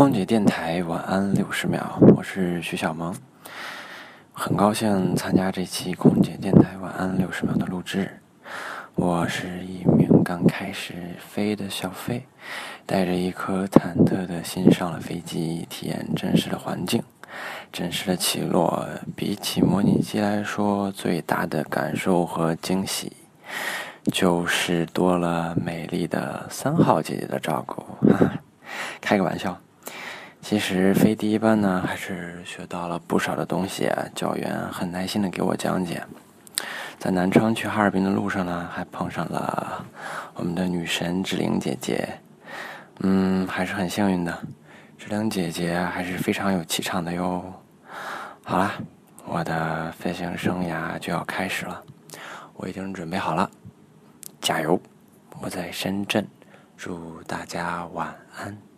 空姐电台晚安六十秒，我是徐小萌，很高兴参加这期空姐电台晚安六十秒的录制。我是一名刚开始飞的小飞，带着一颗忐忑的心上了飞机，体验真实的环境。真实的起落，比起模拟机来说，最大的感受和惊喜，就是多了美丽的三号姐姐的照顾。开个玩笑。其实飞第一班呢，还是学到了不少的东西。教员很耐心的给我讲解。在南昌去哈尔滨的路上呢，还碰上了我们的女神志玲姐姐。嗯，还是很幸运的。志玲姐姐还是非常有气场的哟。好啦，我的飞行生涯就要开始了，我已经准备好了，加油！我在深圳，祝大家晚安。